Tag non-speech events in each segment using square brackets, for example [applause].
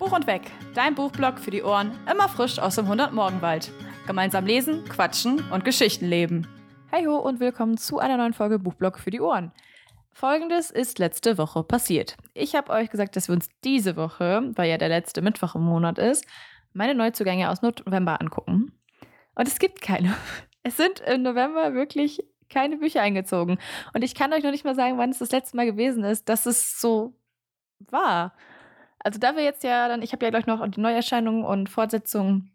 Buch und Weg, dein Buchblog für die Ohren, immer frisch aus dem 100-Morgenwald. Gemeinsam lesen, quatschen und Geschichten leben. Hey ho und willkommen zu einer neuen Folge Buchblog für die Ohren. Folgendes ist letzte Woche passiert. Ich habe euch gesagt, dass wir uns diese Woche, weil ja der letzte Mittwoch im Monat ist, meine Neuzugänge aus November angucken. Und es gibt keine. [laughs] Es sind im November wirklich keine Bücher eingezogen. Und ich kann euch noch nicht mal sagen, wann es das letzte Mal gewesen ist, dass es so war. Also da wir jetzt ja dann, ich habe ja gleich noch die Neuerscheinungen und Fortsetzungen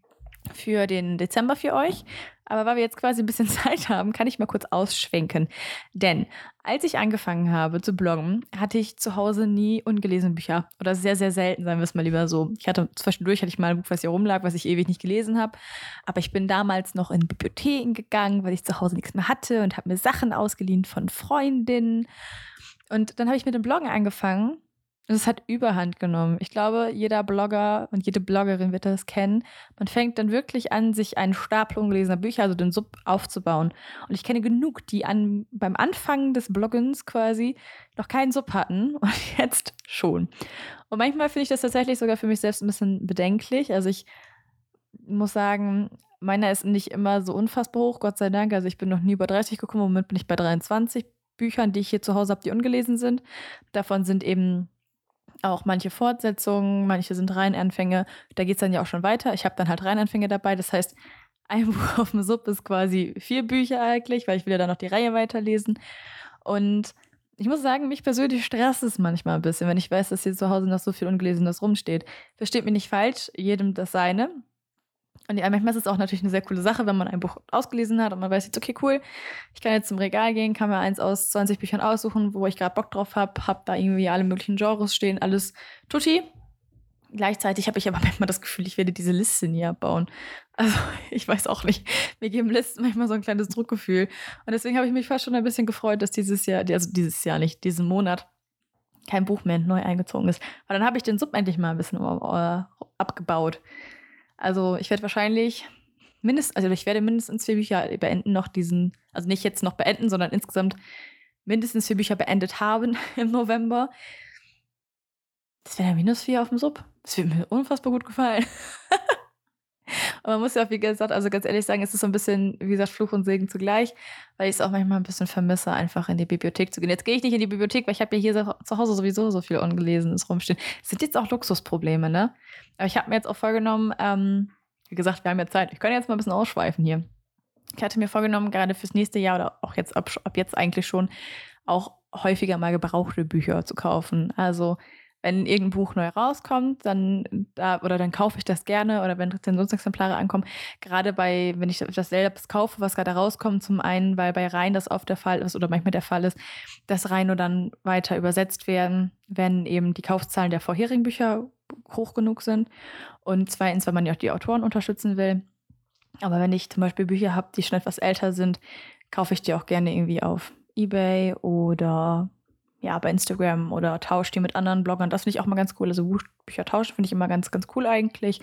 für den Dezember für euch. Aber weil wir jetzt quasi ein bisschen [laughs] Zeit haben, kann ich mal kurz ausschwenken. Denn als ich angefangen habe zu bloggen, hatte ich zu Hause nie ungelesene Bücher. Oder sehr, sehr selten, sagen wir es mal lieber so. Ich hatte zwischendurch hatte ich mal ein Buch, was hier rumlag, was ich ewig nicht gelesen habe. Aber ich bin damals noch in Bibliotheken gegangen, weil ich zu Hause nichts mehr hatte und habe mir Sachen ausgeliehen von Freundinnen. Und dann habe ich mit dem Bloggen angefangen es hat Überhand genommen. Ich glaube, jeder Blogger und jede Bloggerin wird das kennen. Man fängt dann wirklich an, sich einen Stapel ungelesener Bücher, also den Sub, aufzubauen. Und ich kenne genug, die an, beim Anfang des Bloggens quasi noch keinen Sub hatten [laughs] und jetzt schon. Und manchmal finde ich das tatsächlich sogar für mich selbst ein bisschen bedenklich. Also ich muss sagen, meiner ist nicht immer so unfassbar hoch, Gott sei Dank. Also ich bin noch nie über 30 gekommen, im Moment bin ich bei 23 Büchern, die ich hier zu Hause habe, die ungelesen sind. Davon sind eben auch manche Fortsetzungen, manche sind Reihenanfänge. Da geht es dann ja auch schon weiter. Ich habe dann halt Reihenanfänge dabei. Das heißt, [laughs] ein Buch auf dem Sub ist quasi vier Bücher eigentlich, weil ich will ja dann noch die Reihe weiterlesen. Und ich muss sagen, mich persönlich stresst es manchmal ein bisschen, wenn ich weiß, dass hier zu Hause noch so viel Ungelesenes rumsteht. Versteht mich nicht falsch, jedem das seine. Und ja, manchmal ist es auch natürlich eine sehr coole Sache, wenn man ein Buch ausgelesen hat und man weiß jetzt, okay, cool, ich kann jetzt zum Regal gehen, kann mir eins aus 20 Büchern aussuchen, wo ich gerade Bock drauf habe, habe da irgendwie alle möglichen Genres stehen, alles tutti. Gleichzeitig habe ich aber manchmal das Gefühl, ich werde diese Liste nie abbauen. Also [laughs] ich weiß auch nicht. Mir geben Listen manchmal so ein kleines Druckgefühl. Und deswegen habe ich mich fast schon ein bisschen gefreut, dass dieses Jahr, also dieses Jahr nicht, diesen Monat kein Buch mehr neu eingezogen ist. Weil dann habe ich den Sub endlich mal ein bisschen äh, abgebaut. Also ich werde wahrscheinlich mindestens, also ich werde mindestens vier Bücher beenden noch diesen, also nicht jetzt noch beenden, sondern insgesamt mindestens vier Bücher beendet haben [laughs] im November. Das wäre ja minus vier auf dem Sub. Das wird mir unfassbar gut gefallen. [laughs] Und man muss ja auch, wie gesagt, also ganz ehrlich sagen, es ist so ein bisschen, wie gesagt, Fluch und Segen zugleich, weil ich es auch manchmal ein bisschen vermisse, einfach in die Bibliothek zu gehen. Jetzt gehe ich nicht in die Bibliothek, weil ich habe ja hier zu Hause sowieso so viel Ungelesenes rumstehen. Das sind jetzt auch Luxusprobleme, ne? Aber ich habe mir jetzt auch vorgenommen, ähm, wie gesagt, wir haben ja Zeit. Ich kann jetzt mal ein bisschen ausschweifen hier. Ich hatte mir vorgenommen, gerade fürs nächste Jahr oder auch jetzt ab, ab jetzt eigentlich schon, auch häufiger mal gebrauchte Bücher zu kaufen. Also wenn irgendein Buch neu rauskommt, dann da, oder dann kaufe ich das gerne oder wenn Rezensionsexemplare ankommen, gerade bei, wenn ich das selbst kaufe, was gerade rauskommt, zum einen, weil bei Rhein das oft der Fall ist oder manchmal der Fall ist, dass Rhein nur dann weiter übersetzt werden, wenn eben die Kaufzahlen der vorherigen Bücher hoch genug sind und zweitens, weil man ja auch die Autoren unterstützen will. Aber wenn ich zum Beispiel Bücher habe, die schon etwas älter sind, kaufe ich die auch gerne irgendwie auf Ebay oder ja, bei Instagram oder tauscht die mit anderen Bloggern. Das finde ich auch mal ganz cool. Also Bücher tauschen finde ich immer ganz, ganz cool eigentlich.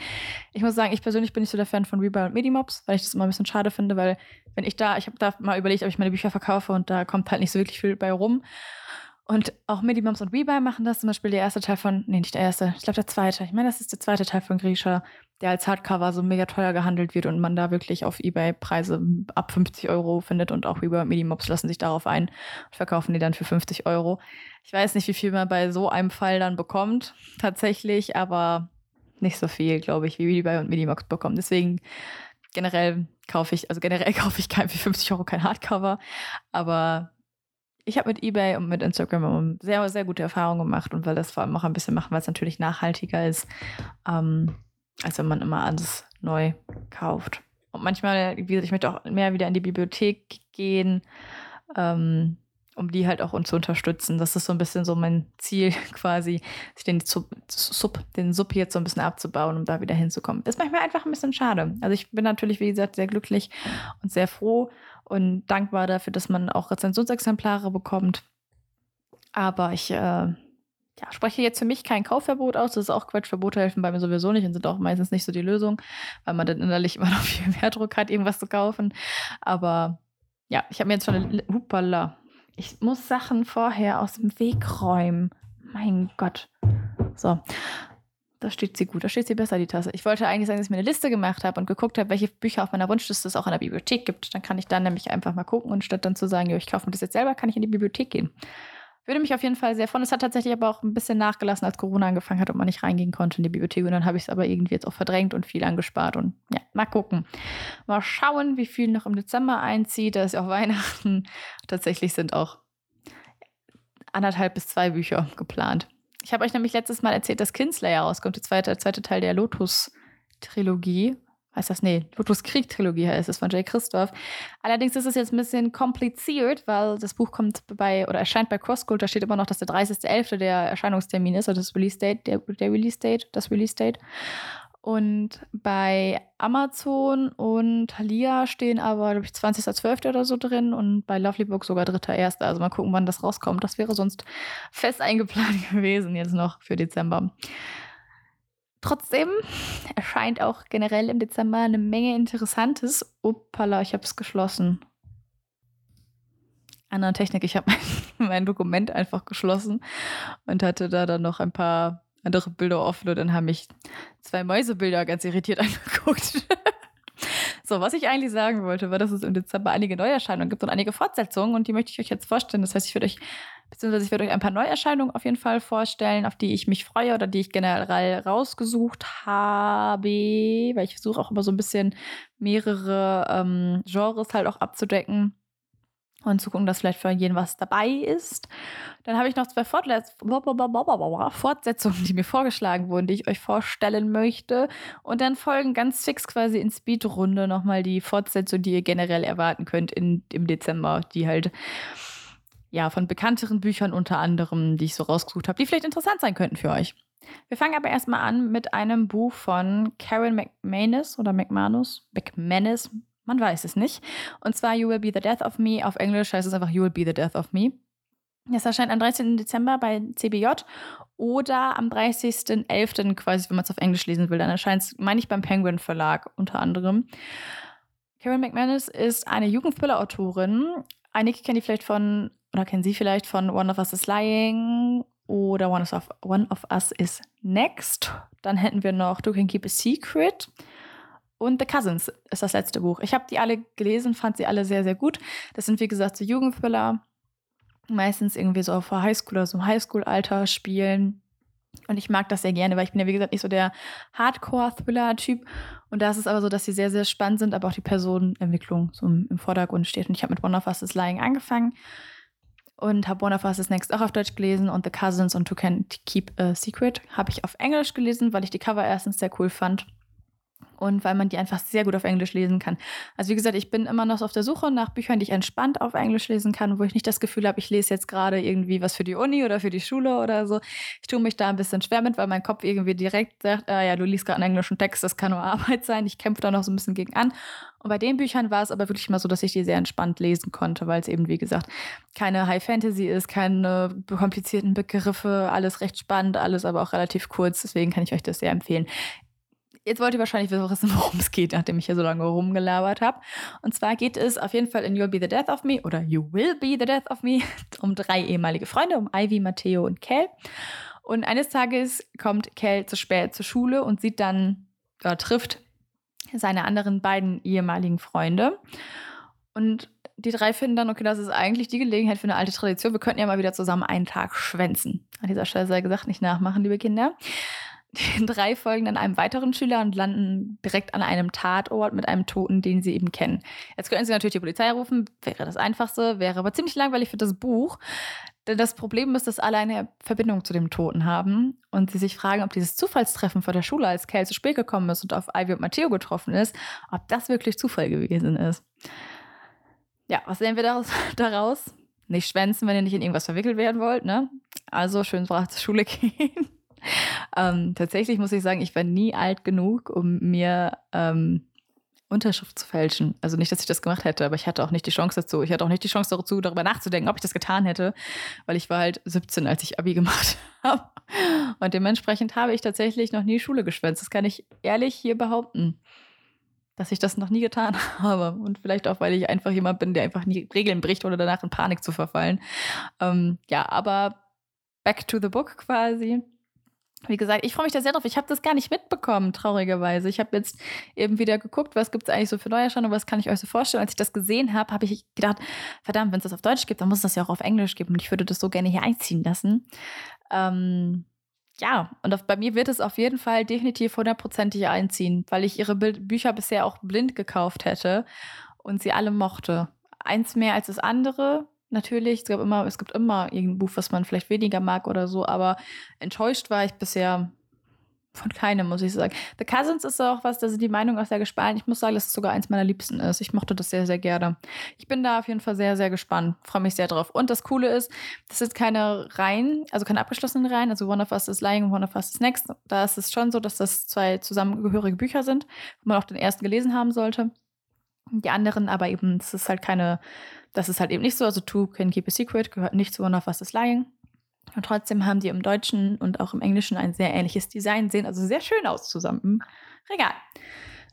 Ich muss sagen, ich persönlich bin nicht so der Fan von Rebuy und Medimobs, weil ich das immer ein bisschen schade finde, weil wenn ich da, ich habe da mal überlegt, ob ich meine Bücher verkaufe und da kommt halt nicht so wirklich viel bei rum. Und auch Medimums und Rebuy machen das. Zum Beispiel der erste Teil von, nee, nicht der erste, ich glaube der zweite. Ich meine, das ist der zweite Teil von Grisha, der als Hardcover so mega teuer gehandelt wird und man da wirklich auf Ebay Preise ab 50 Euro findet und auch und Medimobs lassen sich darauf ein und verkaufen die dann für 50 Euro. Ich weiß nicht, wie viel man bei so einem Fall dann bekommt, tatsächlich, aber nicht so viel, glaube ich, wie Rebuy und Medimobs bekommen. Deswegen generell kaufe ich, also generell [laughs] kaufe ich kein für 50 Euro kein Hardcover, aber ich habe mit eBay und mit Instagram sehr, sehr gute Erfahrungen gemacht und will das vor allem auch ein bisschen machen, weil es natürlich nachhaltiger ist, ähm, als wenn man immer alles neu kauft. Und manchmal, wie gesagt, ich möchte auch mehr wieder in die Bibliothek gehen, ähm, um die halt auch zu unterstützen. Das ist so ein bisschen so mein Ziel [laughs] quasi, den Sub, den Sub jetzt so ein bisschen abzubauen, um da wieder hinzukommen. Das ist manchmal einfach ein bisschen schade. Also ich bin natürlich, wie gesagt, sehr glücklich und sehr froh und dankbar dafür, dass man auch Rezensionsexemplare bekommt. Aber ich äh, ja, spreche jetzt für mich kein Kaufverbot aus. Das ist auch Quatsch. Verbote helfen bei mir sowieso nicht und sind auch meistens nicht so die Lösung, weil man dann innerlich [laughs] immer noch viel mehr Druck hat, irgendwas zu kaufen. Aber ja, ich habe mir jetzt schon eine. Hupala. Ich muss Sachen vorher aus dem Weg räumen. Mein Gott. So. Da steht sie gut, da steht sie besser, die Tasse. Ich wollte eigentlich sagen, dass ich mir eine Liste gemacht habe und geguckt habe, welche Bücher auf meiner Wunschliste es auch in der Bibliothek gibt. Dann kann ich dann nämlich einfach mal gucken und statt dann zu sagen, jo, ich kaufe mir das jetzt selber, kann ich in die Bibliothek gehen. Würde mich auf jeden Fall sehr freuen. Es hat tatsächlich aber auch ein bisschen nachgelassen, als Corona angefangen hat und man nicht reingehen konnte in die Bibliothek. Und dann habe ich es aber irgendwie jetzt auch verdrängt und viel angespart. Und ja, mal gucken. Mal schauen, wie viel noch im Dezember einzieht. Da ist ja auch [laughs] Weihnachten. Tatsächlich sind auch anderthalb bis zwei Bücher geplant. Ich habe euch nämlich letztes Mal erzählt, dass Kinslayer rauskommt, der zweite, zweite Teil der Lotus-Trilogie heißt das? Nee, Lotus Krieg Trilogie heißt es von Jay Christoph. Allerdings ist es jetzt ein bisschen kompliziert, weil das Buch kommt bei oder erscheint bei CrossCult, da steht immer noch, dass der 30.11. der Erscheinungstermin ist, oder das Release Date, der, der Release Date, das Release Date. Und bei Amazon und Thalia stehen aber, glaube ich, 20.12. oder so drin und bei Lovely Book sogar 3.1. Also mal gucken, wann das rauskommt. Das wäre sonst fest eingeplant [laughs] gewesen jetzt noch für Dezember. Trotzdem erscheint auch generell im Dezember eine Menge Interessantes. Uppala, ich habe es geschlossen. Andere Technik, ich habe [laughs] mein, mein, Dokument einfach geschlossen und hatte da dann noch ein paar andere Bilder offen und dann haben mich zwei Mäusebilder ganz irritiert [laughs] angeguckt. so, was ich eigentlich sagen wollte, war, dass es im Dezember einige Neuerscheinungen gibt und einige Fortsetzungen und die möchte ich euch jetzt vorstellen. Das heißt, ich würde euch beziehungsweise ich werde euch ein paar Neuerscheinungen auf jeden Fall vorstellen, auf die ich mich freue oder die ich generell rausgesucht habe, weil ich versuche auch immer so ein bisschen mehrere ähm, Genres halt auch abzudecken und zu gucken, dass vielleicht für jeden was dabei ist. Dann habe ich noch zwei Fortsetzungen, die mir vorgeschlagen wurden, die ich euch vorstellen möchte. Und dann folgen ganz fix quasi in Speedrunde nochmal die Fortsetzung, die ihr generell erwarten könnt in, im Dezember, die halt ja, von bekannteren Büchern unter anderem, die ich so rausgesucht habe, die vielleicht interessant sein könnten für euch. Wir fangen aber erstmal an mit einem Buch von Karen McManus oder McManus, McManus, man weiß es nicht. Und zwar You Will Be the Death of Me. Auf Englisch heißt es einfach You Will Be the Death of Me. Das erscheint am 13. Dezember bei CBJ oder am 30.11. quasi, wenn man es auf Englisch lesen will. Dann erscheint es, meine ich, beim Penguin Verlag unter anderem. Karen McManus ist eine Jugendthriller-Autorin. Einige kennen die vielleicht von oder kennen Sie vielleicht von One of Us is Lying oder One of, One of Us is Next. Dann hätten wir noch Do Can Keep a Secret. Und The Cousins ist das letzte Buch. Ich habe die alle gelesen, fand sie alle sehr, sehr gut. Das sind, wie gesagt, so Jugendthriller. Meistens irgendwie so auf Highschool oder so im Highschool-Alter spielen. Und ich mag das sehr gerne, weil ich bin ja, wie gesagt, nicht so der Hardcore-Thriller-Typ. Und da ist es aber so, dass sie sehr, sehr spannend sind, aber auch die Personenentwicklung so im Vordergrund steht. Und ich habe mit One of Us is Lying angefangen und habe One of Us is Next auch auf Deutsch gelesen und The Cousins und To Can Keep a Secret habe ich auf Englisch gelesen, weil ich die Cover erstens sehr cool fand und weil man die einfach sehr gut auf Englisch lesen kann. Also wie gesagt, ich bin immer noch auf der Suche nach Büchern, die ich entspannt auf Englisch lesen kann, wo ich nicht das Gefühl habe, ich lese jetzt gerade irgendwie was für die Uni oder für die Schule oder so. Ich tue mich da ein bisschen schwer mit, weil mein Kopf irgendwie direkt sagt, ah ja, du liest gerade einen englischen Text, das kann nur [laughs] Arbeit sein. Ich kämpfe da noch so ein bisschen gegen an. Und bei den Büchern war es aber wirklich mal so, dass ich die sehr entspannt lesen konnte, weil es eben, wie gesagt, keine High Fantasy ist, keine komplizierten Begriffe, alles recht spannend, alles aber auch relativ kurz. Deswegen kann ich euch das sehr empfehlen. Jetzt wollt ihr wahrscheinlich wissen, worum es [laughs] geht, nachdem ich hier so lange rumgelabert habe. Und zwar geht es auf jeden Fall in You'll Be the Death of Me oder You Will Be the Death of Me [laughs] um drei ehemalige Freunde, um Ivy, Matteo und Kel. Und eines Tages kommt Kel zu spät zur Schule und sieht dann, oder trifft seine anderen beiden ehemaligen Freunde. Und die drei finden dann, okay, das ist eigentlich die Gelegenheit für eine alte Tradition. Wir könnten ja mal wieder zusammen einen Tag schwänzen. An dieser Stelle sei gesagt, nicht nachmachen, liebe Kinder. Die [laughs] drei folgen dann einem weiteren Schüler und landen direkt an einem Tatort mit einem Toten, den sie eben kennen. Jetzt können sie natürlich die Polizei rufen, wäre das Einfachste, wäre aber ziemlich langweilig für das Buch. Denn das Problem ist, dass alle eine Verbindung zu dem Toten haben und sie sich fragen, ob dieses Zufallstreffen vor der Schule, als Kel zu spät gekommen ist und auf Ivy und Matteo getroffen ist, ob das wirklich Zufall gewesen ist. Ja, was sehen wir daraus? [laughs] daraus? Nicht schwänzen, wenn ihr nicht in irgendwas verwickelt werden wollt, ne? Also schön brav zur Schule [laughs] gehen. [laughs] ähm, tatsächlich muss ich sagen, ich war nie alt genug, um mir ähm, Unterschrift zu fälschen. Also nicht, dass ich das gemacht hätte, aber ich hatte auch nicht die Chance dazu. Ich hatte auch nicht die Chance dazu, darüber nachzudenken, ob ich das getan hätte, weil ich war halt 17, als ich Abi [laughs] gemacht habe. Und dementsprechend habe ich tatsächlich noch nie Schule geschwänzt. Das kann ich ehrlich hier behaupten, dass ich das noch nie getan [laughs] habe. Und vielleicht auch, weil ich einfach jemand bin, der einfach nie Regeln bricht oder danach in Panik zu verfallen. Ähm, ja, aber back to the book quasi. Wie gesagt, ich freue mich da sehr drauf. Ich habe das gar nicht mitbekommen, traurigerweise. Ich habe jetzt eben wieder geguckt, was gibt es eigentlich so für Neuerscheinungen, was kann ich euch so vorstellen. Als ich das gesehen habe, habe ich gedacht, verdammt, wenn es das auf Deutsch gibt, dann muss es das ja auch auf Englisch geben. Und ich würde das so gerne hier einziehen lassen. Ähm, ja, und auf, bei mir wird es auf jeden Fall definitiv hundertprozentig einziehen, weil ich ihre Bild Bücher bisher auch blind gekauft hätte und sie alle mochte. Eins mehr als das andere, natürlich. Es, gab immer, es gibt immer irgendein Buch, was man vielleicht weniger mag oder so, aber enttäuscht war ich bisher von keinem, muss ich sagen. The Cousins ist auch was, da sind die Meinungen auch sehr gespalten. Ich muss sagen, dass es sogar eins meiner Liebsten ist. Ich mochte das sehr, sehr gerne. Ich bin da auf jeden Fall sehr, sehr gespannt. Freue mich sehr drauf. Und das Coole ist, das sind keine Reihen, also keine abgeschlossenen Reihen. Also One of Us is Lying und One of Us is Next. Da ist es schon so, dass das zwei zusammengehörige Bücher sind, wo man auch den ersten gelesen haben sollte. Die anderen aber eben, es ist halt keine das ist halt eben nicht so. Also Two Can Keep a Secret gehört nicht zu One of Us is Lying. Und trotzdem haben die im Deutschen und auch im Englischen ein sehr ähnliches Design, sehen also sehr schön aus zusammen im Regal.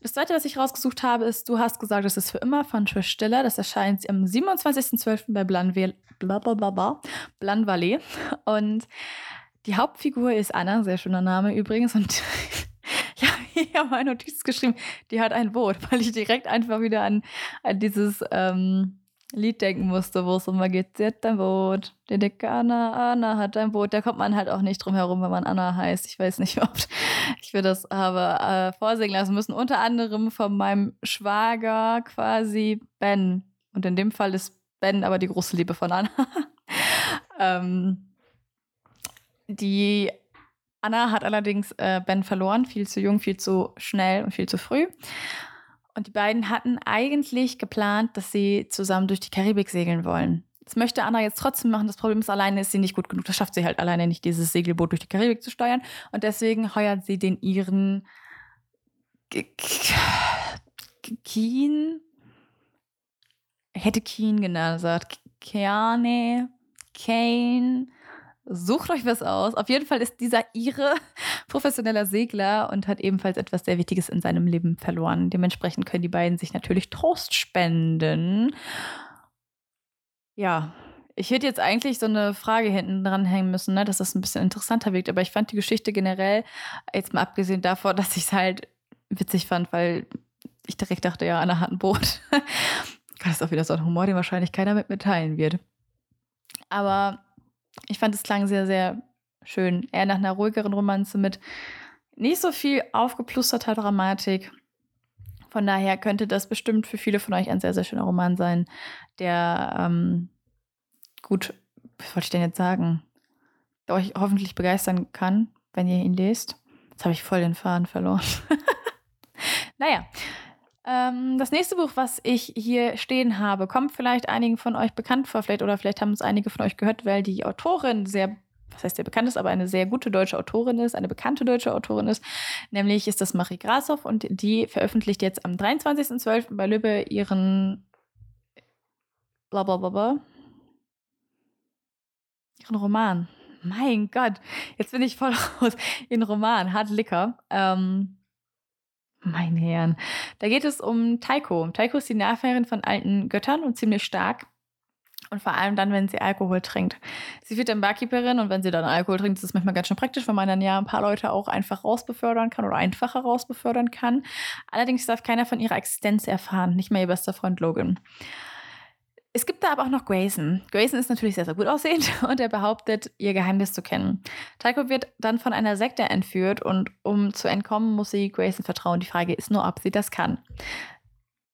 Das zweite, was ich rausgesucht habe, ist Du hast gesagt, es ist für immer von Trish Stiller. Das erscheint am 27.12. bei Blanville, Blanvalet. Und die Hauptfigur ist Anna, sehr schöner Name übrigens. Und [laughs] ich habe hier meine Notiz geschrieben, die hat ein Boot, [laughs] weil ich direkt einfach wieder an, an dieses ähm, Lied denken musste, wo es immer geht, sie hat ein Boot, die dicke Anna, Anna hat ein Boot. Da kommt man halt auch nicht drum herum, wenn man Anna heißt. Ich weiß nicht, [laughs] ob ich mir das habe äh, vorsingen lassen müssen. Unter anderem von meinem Schwager quasi Ben. Und in dem Fall ist Ben aber die große Liebe von Anna. ähm, die Anna hat allerdings äh, Ben verloren, viel zu jung, viel zu schnell und viel zu früh. Und die beiden hatten eigentlich geplant, dass sie zusammen durch die Karibik segeln wollen. Das möchte Anna jetzt trotzdem machen. Das Problem ist, alleine ist sie nicht gut genug. Das schafft sie halt alleine nicht, dieses Segelboot durch die Karibik zu steuern. Und deswegen heuert sie den ihren Keen. Hätte Keen genannt, gesagt. Keane, Kane, Sucht euch was aus. Auf jeden Fall ist dieser ihre [laughs] professioneller Segler und hat ebenfalls etwas sehr Wichtiges in seinem Leben verloren. Dementsprechend können die beiden sich natürlich Trost spenden. Ja, ich hätte jetzt eigentlich so eine Frage hinten dran hängen müssen, ne, dass das ein bisschen interessanter wirkt. Aber ich fand die Geschichte generell, jetzt mal abgesehen davon, [laughs] dass ich es halt witzig fand, weil ich direkt dachte, ja, Anna hat ein Boot. [laughs] das ist auch wieder so ein Humor, den wahrscheinlich keiner mit mir teilen wird. Aber ich fand, es klang sehr, sehr schön. Eher nach einer ruhigeren Romanze mit nicht so viel aufgeplusterter Dramatik. Von daher könnte das bestimmt für viele von euch ein sehr, sehr schöner Roman sein, der ähm, gut, was wollte ich denn jetzt sagen, der euch hoffentlich begeistern kann, wenn ihr ihn lest. Jetzt habe ich voll den Faden verloren. [laughs] naja, ähm, das nächste Buch, was ich hier stehen habe, kommt vielleicht einigen von euch bekannt vor, vielleicht oder vielleicht haben es einige von euch gehört, weil die Autorin sehr, was heißt sehr bekannt ist, aber eine sehr gute deutsche Autorin ist, eine bekannte deutsche Autorin ist. Nämlich ist das Marie Grashoff und die veröffentlicht jetzt am 23.12. bei Lübbe ihren blablabla, ihren Roman. Mein Gott, jetzt bin ich voll [laughs] raus. Ihren Roman, Hard Liquor. Ähm, mein Herrn. Da geht es um Taiko. Taiko ist die Nachfahrin von alten Göttern und ziemlich stark. Und vor allem dann, wenn sie Alkohol trinkt. Sie wird dann Barkeeperin und wenn sie dann Alkohol trinkt, ist das manchmal ganz schön praktisch, weil man dann ja ein paar Leute auch einfach rausbefördern kann oder einfacher rausbefördern kann. Allerdings darf keiner von ihrer Existenz erfahren, nicht mal ihr bester Freund Logan. Es gibt da aber auch noch Grayson. Grayson ist natürlich sehr, sehr gut aussehend [laughs] und er behauptet, ihr Geheimnis zu kennen. Tycho wird dann von einer Sekte entführt und um zu entkommen, muss sie Grayson vertrauen. Die Frage ist nur, ob sie das kann.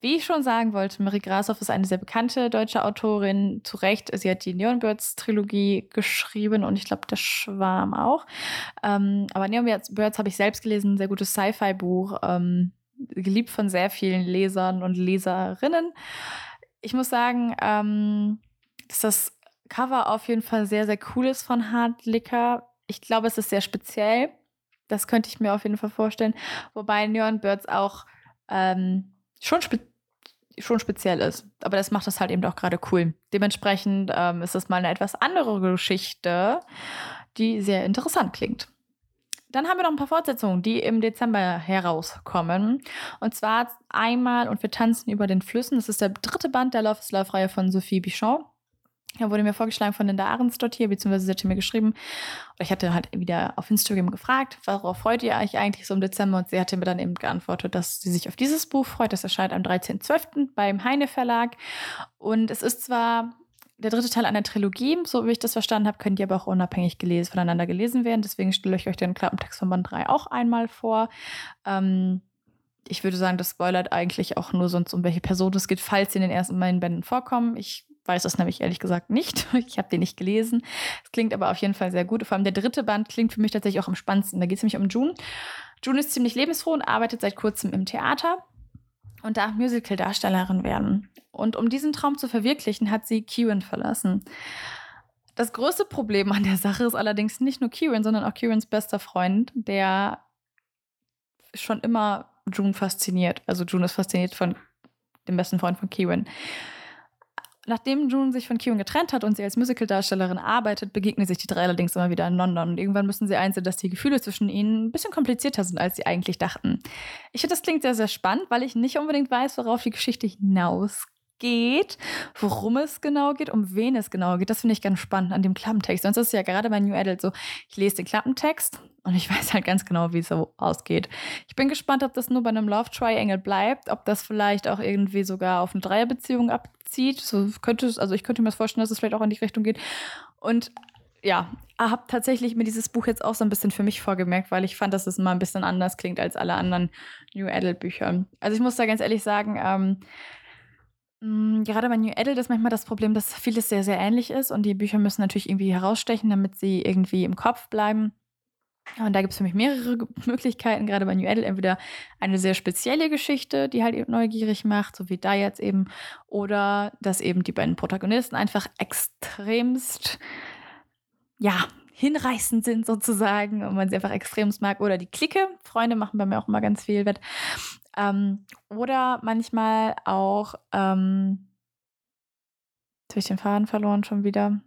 Wie ich schon sagen wollte, Marie Grashoff ist eine sehr bekannte deutsche Autorin. Zu Recht, sie hat die Neon-Birds-Trilogie geschrieben und ich glaube, der Schwarm auch. Ähm, aber Neon Birds habe ich selbst gelesen, ein sehr gutes Sci-Fi-Buch, ähm, geliebt von sehr vielen Lesern und Leserinnen ich muss sagen, ähm, dass das Cover auf jeden Fall sehr, sehr cool ist von Hard Liquor. Ich glaube, es ist sehr speziell. Das könnte ich mir auf jeden Fall vorstellen. Wobei Neon Birds auch ähm, schon, spe schon speziell ist. Aber das macht das halt eben auch gerade cool. Dementsprechend ähm, ist das mal eine etwas andere Geschichte, die sehr interessant klingt. Dann haben wir noch ein paar Fortsetzungen, die im Dezember herauskommen. Und zwar einmal Und wir tanzen über den Flüssen. Das ist der dritte Band der Love is Love-Reihe von Sophie Bichon. Da wurde mir vorgeschlagen von Linda Ahrensdott hier, beziehungsweise sie hatte mir geschrieben, ich hatte halt wieder auf Instagram gefragt, worauf freut ihr euch eigentlich so im Dezember? Und sie hatte mir dann eben geantwortet, dass sie sich auf dieses Buch freut. Das erscheint am 13.12. beim Heine Verlag. Und es ist zwar der dritte Teil einer Trilogie, so wie ich das verstanden habe, könnt ihr aber auch unabhängig gelesen, voneinander gelesen werden. Deswegen stelle ich euch den Klappentext von Band 3 auch einmal vor. Ähm, ich würde sagen, das spoilert eigentlich auch nur sonst, um welche Person es geht, falls sie in den ersten beiden Bänden vorkommen. Ich weiß das nämlich ehrlich gesagt nicht. [laughs] Ich habe den nicht gelesen. Es klingt aber auf jeden Fall sehr gut. Vor allem der dritte Band klingt für mich tatsächlich auch am spannendsten. Da geht es nämlich um June. June ist ziemlich lebensfroh und arbeitet seit kurzem im Theater und darf Musical-Darstellerin werden. Und um diesen Traum zu verwirklichen, hat sie Kieran verlassen. Das größte Problem an der Sache ist allerdings nicht nur Kieran, sondern auch Kierans bester Freund, der schon immer June fasziniert. Also June ist fasziniert von dem besten Freund von Kieran. Nachdem June sich von Kieran getrennt hat und sie als Musicaldarstellerin arbeitet, begegnen sich die drei allerdings immer wieder in London. Und irgendwann müssen sie einsehen, dass die Gefühle zwischen ihnen ein bisschen komplizierter sind, als sie eigentlich dachten. Ich finde, das klingt sehr, sehr spannend, weil ich nicht unbedingt weiß, worauf die Geschichte hinausgeht geht, worum es genau geht, um wen es genau geht. Das finde ich ganz spannend an dem Klappentext. Sonst ist es ja gerade bei New Adult so, ich lese den Klappentext und ich [laughs] weiß halt ganz genau, wie es so ausgeht. Ich bin gespannt, ob das nur bei einem Love Triangle bleibt, ob das vielleicht auch irgendwie sogar auf eine Dreierbeziehung abzieht. So könnte es, also ich könnte mir das vorstellen, dass es vielleicht auch in die Richtung geht. Und ja, habe tatsächlich mir dieses Buch jetzt auch so ein bisschen für mich vorgemerkt, weil ich fand, dass es mal ein bisschen anders klingt als alle anderen New Adult Bücher. Also ich muss da ganz ehrlich sagen, ähm, Mm, gerade bei New Adult ist manchmal das Problem, dass vieles sehr, sehr ähnlich ist und die Bücher müssen natürlich irgendwie herausstechen, damit sie irgendwie im Kopf bleiben. Und da gibt es für mich mehrere [laughs] Möglichkeiten, gerade bei New Adult. Entweder eine sehr spezielle Geschichte, die halt eben neugierig macht, so wie da jetzt eben, oder dass eben die beiden Protagonisten einfach extremst, ja, hinreißend sind sozusagen und man sie einfach extremst mag. Oder die Clique. Freunde machen bei mir auch immer ganz viel wett. Ähm, oder manchmal auch, ähm, ich den Faden verloren schon wieder.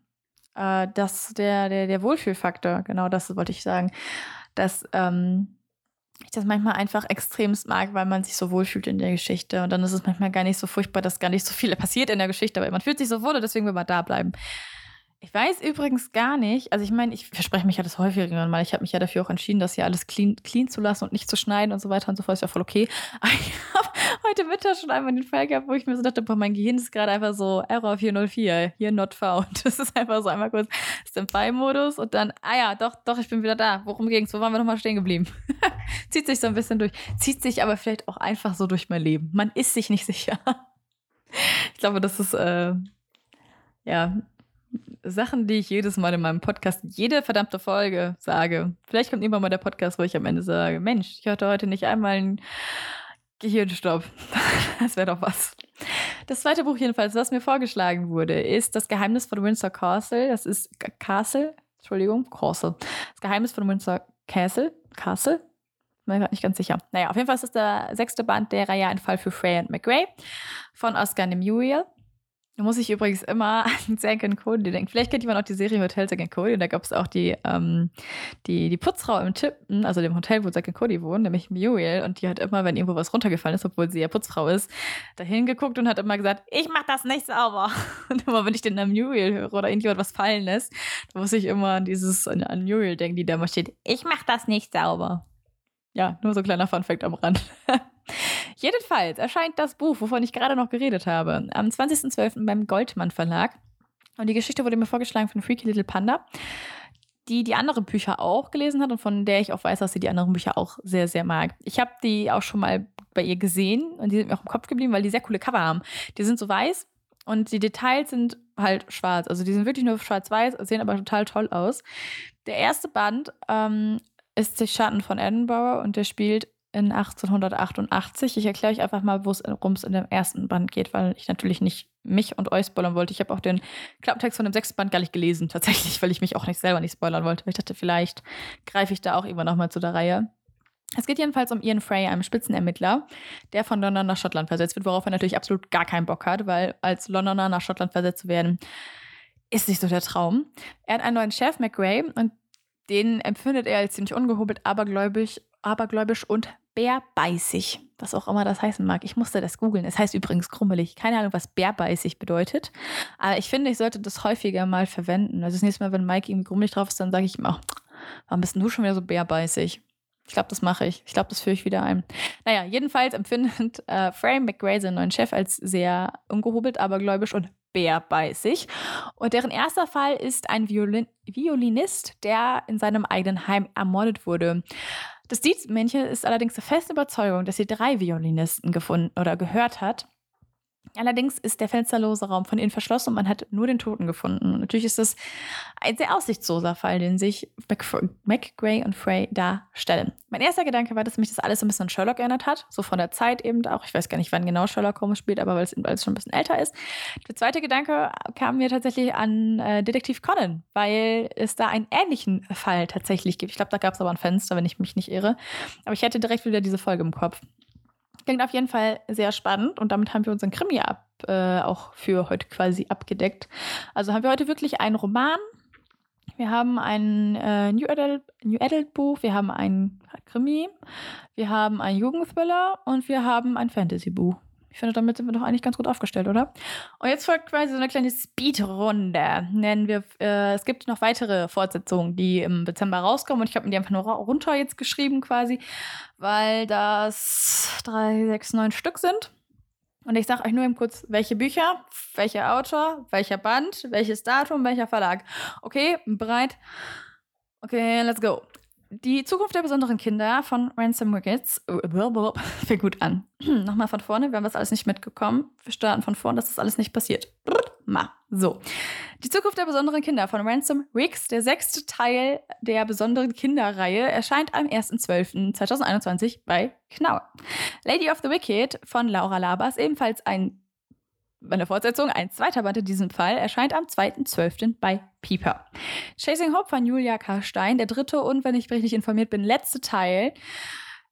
Äh, das, der, der, der Wohlfühlfaktor, genau das wollte ich sagen. Dass ähm, ich das manchmal einfach extremst mag, weil man sich so wohlfühlt in der Geschichte. Und dann ist es manchmal gar nicht so furchtbar, dass gar nicht so viel [laughs] passiert in der Geschichte, aber man fühlt sich so wohl und deswegen will man da bleiben. Ich weiß übrigens gar nicht, also ich meine, ich verspreche mich ja das häufiger mal. Ich habe mich ja dafür auch entschieden, das hier alles clean, clean zu lassen und nicht zu schneiden und so weiter und so fort. Ist ja voll okay. [laughs] Aber ich habe heute Mittag schon einmal den Fall gehabt, wo ich mir so dachte, boah, mein Gehirn ist gerade einfach so Error 404, hier not found. [laughs] Das ist einfach so einmal kurz Standby-Modus und dann, ah ja, doch, doch, ich bin wieder da. Worum ging's? Wo waren wir nochmal stehen geblieben? [laughs] Zieht sich so ein bisschen durch. Zieht sich aber vielleicht auch einfach so durch mein Leben. Man ist sich nicht sicher. Ich glaube, das ist, äh, ja, Sachen, die ich jedes Mal in meinem Podcast, jede verdammte Folge sage. Vielleicht kommt immer mal der Podcast, wo ich am Ende sage, Mensch, ich hatte heute nicht einmal einen Gehirnstopp. [laughs] das wäre doch was. Das zweite Buch jedenfalls, was mir vorgeschlagen wurde, ist Das Geheimnis von Windsor Castle. Das ist Castle, Entschuldigung, Castle. Das Geheimnis von Windsor Castle. Castle? Bin mir nicht ganz sicher. Naja, auf jeden Fall ist das der sechste Band der Reihe Ein Fall für Frey und McRae von Oscar Nemuel. Da muss ich übrigens immer [laughs] an Zack and Cody denken. Vielleicht kennt jemand auch die Serie Hotel Zack and Cody. Und da gab es auch die, ähm, die, die Putzfrau im Tippen, also dem Hotel, wo Zack and Cody wohnen, nämlich Muriel. Und die hat immer, wenn irgendwo was runtergefallen ist, obwohl sie ja Putzfrau ist, dahin geguckt und hat immer gesagt, ich mach das nicht sauber. [laughs] Und immer, wenn ich den Namen Muriel höre oder irgendjemand was fallen lässt, da muss ich immer an dieses, an, an Muriel denken, die da mal steht, ich mach das nicht sauber. Ja, nur so ein kleiner Funfact am Rand. [laughs] Jedenfalls erscheint das Buch, wovon ich gerade noch geredet habe, am 20.12. beim Goldmann Verlag. Und die Geschichte wurde mir vorgeschlagen von Freaky Little Panda, die die anderen Bücher auch gelesen hat und von der ich auch weiß, dass sie die anderen Bücher auch sehr, sehr mag. Ich habe die auch schon mal bei ihr gesehen und die sind mir auch im Kopf geblieben, weil die sehr coole Cover haben. Die sind so weiß und die Details sind halt schwarz. Also die sind wirklich nur schwarz-weiß, sehen aber total toll aus. Der erste Band ähm, ist Die Schatten von Edinburgh und der spielt in 1888. Ich erkläre euch einfach mal, worum es in dem ersten Band geht, weil ich natürlich nicht mich und euch spoilern wollte. Ich habe auch den Klapptext von dem sechsten Band gar nicht gelesen, [laughs] tatsächlich, weil ich mich auch nicht selber nicht spoilern wollte. Ich dachte, vielleicht greife ich da auch irgendwann nochmal zu der Reihe. Es geht jedenfalls um Ian Frey, einem Spitzenermittler, der von London nach Schottland versetzt wird, worauf er natürlich absolut gar keinen Bock hat, weil als Londoner nach Schottland versetzt zu werden, ist nicht so der Traum. Er hat einen neuen Chef, McRae, und den empfindet er als ziemlich ungehobelt, abergläubig abergläubisch und bärbeißig. was auch immer das heißen mag. Ich musste das googeln. Es heißt übrigens krummelig. Keine Ahnung, was bärbeißig bedeutet. Aber ich finde, ich sollte das häufiger mal verwenden. Also das nächste Mal, wenn Mike irgendwie krummelig drauf ist, dann sage ich ihm auch, warum bist du schon wieder so bärbeißig? Ich glaube, das mache ich. Ich glaube, das führe ich wieder ein. Naja, jedenfalls empfindet [laughs] äh, Frame McGray seinen neuen Chef als sehr ungehobelt, abergläubisch und bärbeißig. Und deren erster Fall ist ein Violin Violinist, der in seinem eigenen Heim ermordet wurde. Das Dienstmännchen ist allerdings der festen Überzeugung, dass sie drei Violinisten gefunden oder gehört hat. Allerdings ist der fensterlose Raum von innen verschlossen und man hat nur den Toten gefunden. Und natürlich ist das ein sehr aussichtsloser Fall, den sich McGray und Frey darstellen. Mein erster Gedanke war, dass mich das alles so ein bisschen an Sherlock erinnert hat. So von der Zeit eben auch. Ich weiß gar nicht, wann genau Sherlock Holmes spielt, aber weil es, weil es schon ein bisschen älter ist. Der zweite Gedanke kam mir tatsächlich an äh, Detektiv Conan, weil es da einen ähnlichen Fall tatsächlich gibt. Ich glaube, da gab es aber ein Fenster, wenn ich mich nicht irre. Aber ich hätte direkt wieder diese Folge im Kopf. Klingt auf jeden Fall sehr spannend und damit haben wir unseren Krimi ab, äh, auch für heute quasi abgedeckt. Also haben wir heute wirklich einen Roman, wir haben ein äh, New, Adult, New Adult Buch, wir haben ein Krimi, wir haben ein Jugendthriller und wir haben ein Fantasy Buch. Ich finde, damit sind wir doch eigentlich ganz gut aufgestellt, oder? Und jetzt folgt quasi so eine kleine Speedrunde. Nennen wir, äh, es gibt noch weitere Fortsetzungen, die im Dezember rauskommen. Und ich habe mir die einfach nur runter jetzt geschrieben, quasi, weil das drei, sechs, neun Stück sind. Und ich sage euch nur eben kurz, welche Bücher, welcher Autor, welcher Band, welches Datum, welcher Verlag. Okay, bereit? Okay, let's go. Die Zukunft der besonderen Kinder von Ransom Wickets fängt gut an. [clears throat] Nochmal von vorne, wir haben das alles nicht mitgekommen. Wir starten von vorne, dass das alles nicht passiert. Ma. So. Die Zukunft der besonderen Kinder von Ransom Wicks, der sechste Teil der besonderen Kinderreihe, erscheint am 1.12.2021 bei Knauer. Lady of the Wicked von Laura Labas, ebenfalls ein eine Fortsetzung, ein zweiter Band in diesem Fall, erscheint am 2.12. bei Pieper. Chasing Hope von Julia K. Stein, der dritte und, wenn ich richtig informiert bin, letzte Teil,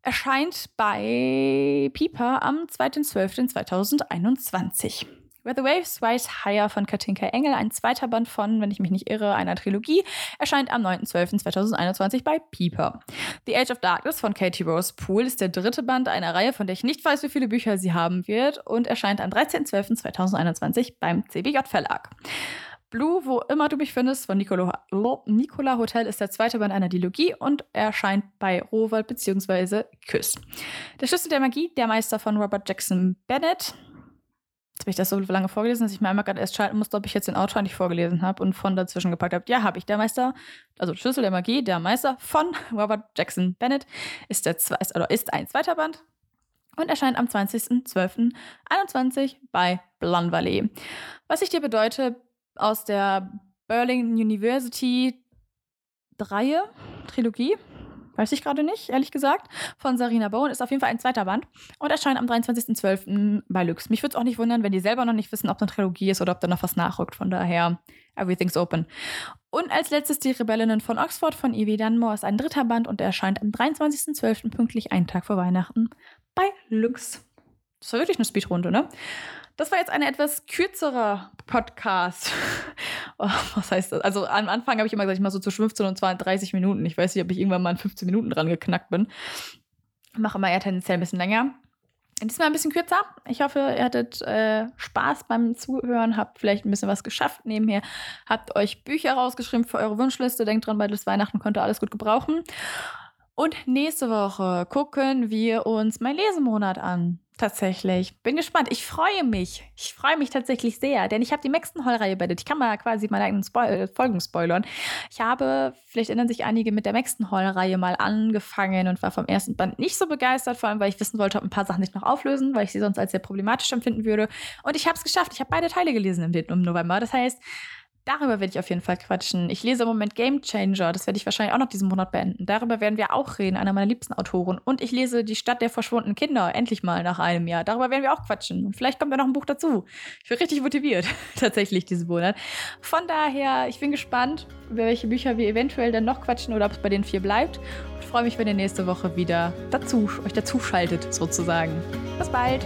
erscheint bei Pieper am 2.12.2021. Where the Waves Rise Higher von Katinka Engel, ein zweiter Band von, wenn ich mich nicht irre, einer Trilogie, erscheint am 9.12.2021 bei Peeper. The Age of Darkness von Katie Rose Poole ist der dritte Band einer Reihe, von der ich nicht weiß, wie viele Bücher sie haben wird und erscheint am 13.12.2021 beim CBJ Verlag. Blue, wo immer du mich findest, von Nicola, Nicola Hotel ist der zweite Band einer Dilogie und erscheint bei Rowald bzw. Küss. Der Schlüssel der Magie, der Meister von Robert Jackson Bennett, Jetzt habe ich das so lange vorgelesen, dass ich mir einmal gerade erst schalten musste, ob ich jetzt den Autor nicht vorgelesen habe und von dazwischen gepackt habe. Ja, habe ich. Der Meister, also Schlüssel der Magie, der Meister von [laughs] Robert Jackson Bennett ist, der, oder ist ein zweiter Band und erscheint am 20.12.21 bei Blonde Valley. Was ich dir bedeute, aus der Berlin University Reihe, Trilogie, Weiß ich gerade nicht, ehrlich gesagt. Von Sarina Bowen ist auf jeden Fall ein zweiter Band und erscheint am 23.12. bei Lux. Mich würde es auch nicht wundern, wenn die selber noch nicht wissen, ob es eine Trilogie ist oder ob da noch was nachrückt. Von daher, everything's open. Und als letztes die Rebellinnen von Oxford von Evie Dunmore ist ein dritter Band und erscheint am 23.12. pünktlich einen Tag vor Weihnachten bei Lux. Das war wirklich eine Speedrunde, ne? Das war jetzt ein etwas kürzerer Podcast. [laughs] oh, was heißt das? Also am Anfang habe ich immer gesagt, ich mache so zu 15 und 32 Minuten. Ich weiß nicht, ob ich irgendwann mal in 15 Minuten dran geknackt bin. Ich mache immer eher tendenziell ein bisschen länger. Diesmal ein bisschen kürzer. Ich hoffe, ihr hattet äh, Spaß beim Zuhören, habt vielleicht ein bisschen was geschafft nebenher, habt euch Bücher rausgeschrieben für eure Wunschliste. Denkt dran, ist Weihnachten, könnt ihr alles gut gebrauchen. Und nächste Woche gucken wir uns mein Lesemonat an. Tatsächlich. Bin gespannt. Ich freue mich. Ich freue mich tatsächlich sehr, denn ich habe die Maxton Hall-Reihe beendet. Ich kann mal quasi meine eigenen Spoil äh, Folgen spoilern. Ich habe, vielleicht erinnern sich einige, mit der Maxton Hall-Reihe mal angefangen und war vom ersten Band nicht so begeistert, vor allem, weil ich wissen wollte, ob ein paar Sachen nicht noch auflösen, weil ich sie sonst als sehr problematisch empfinden würde. Und ich habe es geschafft. Ich habe beide Teile gelesen im November. Das heißt, Darüber werde ich auf jeden Fall quatschen. Ich lese im Moment Game Changer. Das werde ich wahrscheinlich auch noch diesen Monat beenden. Darüber werden wir auch reden, einer meiner liebsten Autoren. Und ich lese Die Stadt der verschwundenen Kinder, endlich mal nach einem Jahr. Darüber werden wir auch quatschen. Und vielleicht kommt da noch ein Buch dazu. Ich bin richtig motiviert, [laughs] tatsächlich, diesen Monat. Von daher, ich bin gespannt, über welche Bücher wir eventuell dann noch quatschen oder ob es bei den vier bleibt. Und freue mich, wenn ihr nächste Woche wieder dazu, euch dazu schaltet, sozusagen. Bis bald!